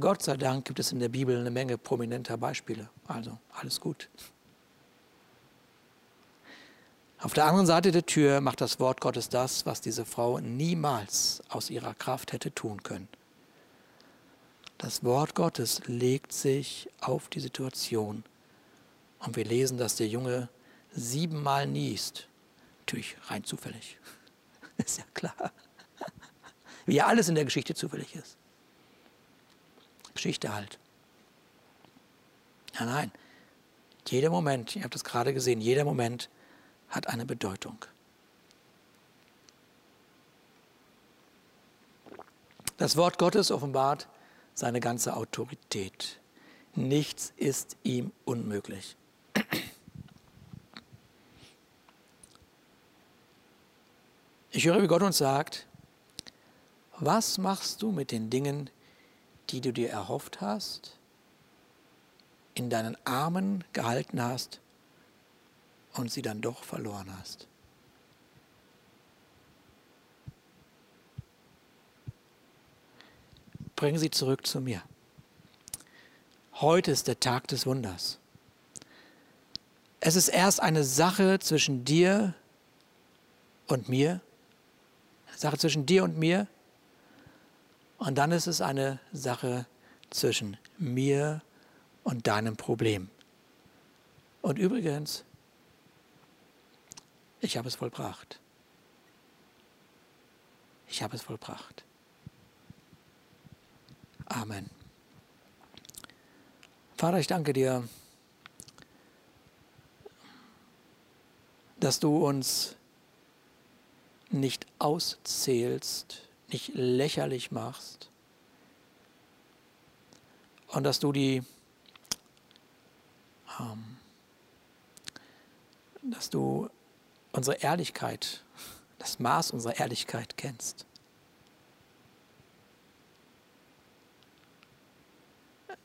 Gott sei Dank gibt es in der Bibel eine Menge prominenter Beispiele. Also alles gut. Auf der anderen Seite der Tür macht das Wort Gottes das, was diese Frau niemals aus ihrer Kraft hätte tun können. Das Wort Gottes legt sich auf die Situation. Und wir lesen, dass der Junge siebenmal niest. Natürlich rein zufällig. [LAUGHS] Ist ja klar. [LAUGHS] Wie ja alles in der Geschichte zufällig ist. Geschichte halt. Ja, nein. Jeder Moment, ihr habt es gerade gesehen, jeder Moment hat eine Bedeutung. Das Wort Gottes offenbart seine ganze Autorität. Nichts ist ihm unmöglich. Ich höre, wie Gott uns sagt, was machst du mit den Dingen, die du dir erhofft hast, in deinen Armen gehalten hast und sie dann doch verloren hast. Bring sie zurück zu mir. Heute ist der Tag des Wunders. Es ist erst eine Sache zwischen dir und mir, Sache zwischen dir und mir, und dann ist es eine Sache zwischen mir und deinem Problem. Und übrigens, ich habe es vollbracht. Ich habe es vollbracht. Amen. Vater, ich danke dir, dass du uns nicht auszählst, nicht lächerlich machst und dass du die ähm, dass du unsere Ehrlichkeit, das Maß unserer Ehrlichkeit kennst.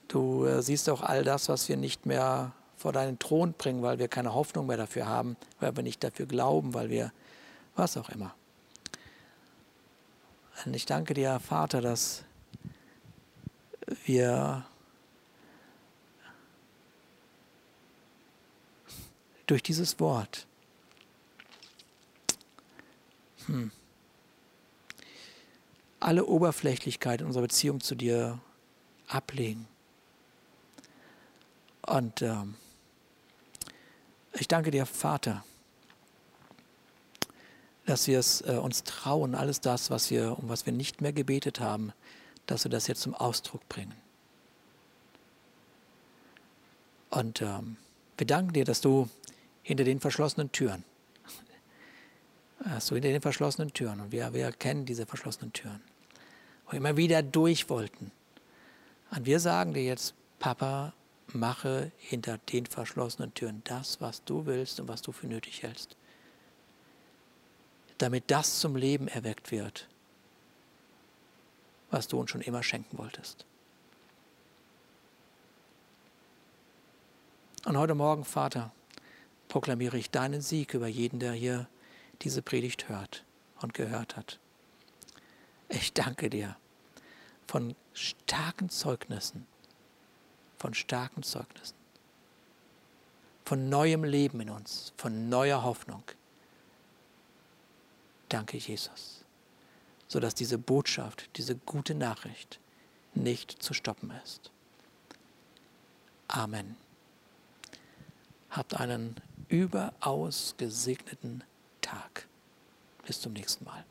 Du äh, siehst auch all das, was wir nicht mehr vor deinen Thron bringen, weil wir keine Hoffnung mehr dafür haben, weil wir nicht dafür glauben, weil wir was auch immer. Und ich danke dir, Vater, dass wir durch dieses Wort hm, alle Oberflächlichkeit unserer Beziehung zu dir ablegen und ähm, ich danke dir, Vater, dass wir es äh, uns trauen, alles das, was wir, um was wir nicht mehr gebetet haben, dass wir das jetzt zum Ausdruck bringen. Und ähm, wir danken dir, dass du hinter den verschlossenen Türen, [LAUGHS] dass du hinter den verschlossenen Türen, und wir, wir kennen diese verschlossenen Türen, wo immer wieder durch wollten. Und wir sagen dir jetzt, Papa, mache hinter den verschlossenen Türen das, was du willst und was du für nötig hältst, damit das zum Leben erweckt wird, was du uns schon immer schenken wolltest. Und heute Morgen, Vater, proklamiere ich deinen Sieg über jeden, der hier diese Predigt hört und gehört hat. Ich danke dir von starken Zeugnissen von starken Zeugnissen, von neuem Leben in uns, von neuer Hoffnung. Danke, Jesus, sodass diese Botschaft, diese gute Nachricht nicht zu stoppen ist. Amen. Habt einen überaus gesegneten Tag. Bis zum nächsten Mal.